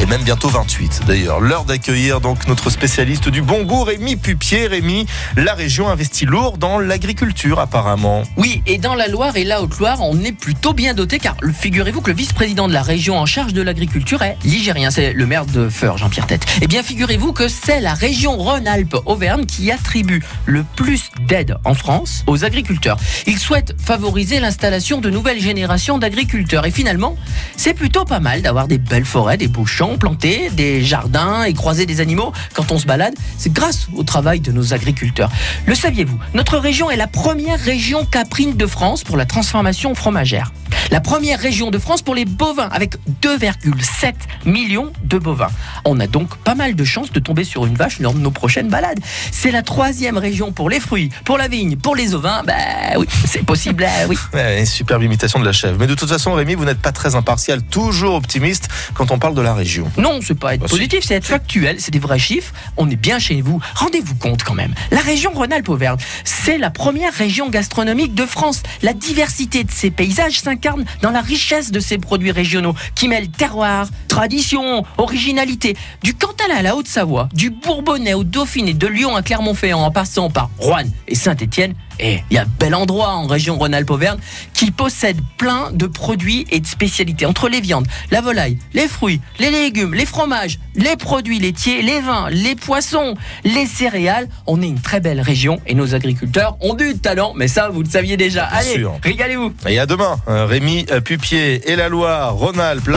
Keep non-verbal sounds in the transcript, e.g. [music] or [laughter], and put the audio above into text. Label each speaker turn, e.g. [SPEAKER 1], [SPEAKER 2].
[SPEAKER 1] et même bientôt 28 d'ailleurs. L'heure d'accueillir donc notre spécialiste du bon goût, Rémi Pupier. Rémi, la région investit lourd dans l'agriculture apparemment.
[SPEAKER 2] Oui, et dans la Loire et la Haute-Loire, on est plutôt bien doté car figurez-vous que le vice-président de la région en charge de l'agriculture est ligérien, c'est le maire de Feur, Jean-Pierre Tête. Eh bien, figurez-vous que c'est la région Rhône-Alpes-Auvergne qui attribue le plus d'aide en France aux agriculteurs. Il souhaite favoriser l'installation de nouvelles générations d'agriculteurs. Et finalement, c'est plutôt pas mal d'avoir des belles forêts, des beaux champs plantés, des jardins et croiser des animaux quand on se balade. C'est grâce au travail de nos agriculteurs. Le saviez-vous? Notre région est la première région caprine de France pour la transformation fromagère la première région de France pour les bovins, avec 2,7 millions de bovins. On a donc pas mal de chances de tomber sur une vache lors de nos prochaines balades. C'est la troisième région pour les fruits, pour la vigne, pour les ovins. Ben oui, c'est possible, hein, oui. [laughs]
[SPEAKER 1] Ouais, superbe imitation de la chèvre. Mais de toute façon, Rémi, vous n'êtes pas très impartial, toujours optimiste quand on parle de la région.
[SPEAKER 2] Non, c'est pas être
[SPEAKER 1] Bah,
[SPEAKER 2] positif, c'est être factuel, c'est des vrais chiffres. On est bien chez vous. Rendez-vous compte quand même. La région Rhône-Alpes-Auvergne, c'est la première région gastronomique de France. La diversité de ses paysages s'incarne dans la richesse de ses produits régionaux qui mêlent terroir, tradition, originalité. Du Cantal à la Haute-Savoie, du Bourbonnais au Dauphiné, de Lyon à Clermont-Ferrand en passant par Rouen et Saint-Étienne. Et il y a un bel endroit en région Rhône-Alpes-Auvergne qui possède plein de produits et de spécialités. Entre les viandes, la volaille, les fruits, les légumes, les fromages, les produits laitiers, les vins, les poissons, les céréales, on est une très belle région et nos agriculteurs ont du talent. Mais ça, vous le saviez déjà. Allez, régalez-vous.
[SPEAKER 1] Et à demain, euh, Pupier et la Loire, Rhône-Alpes.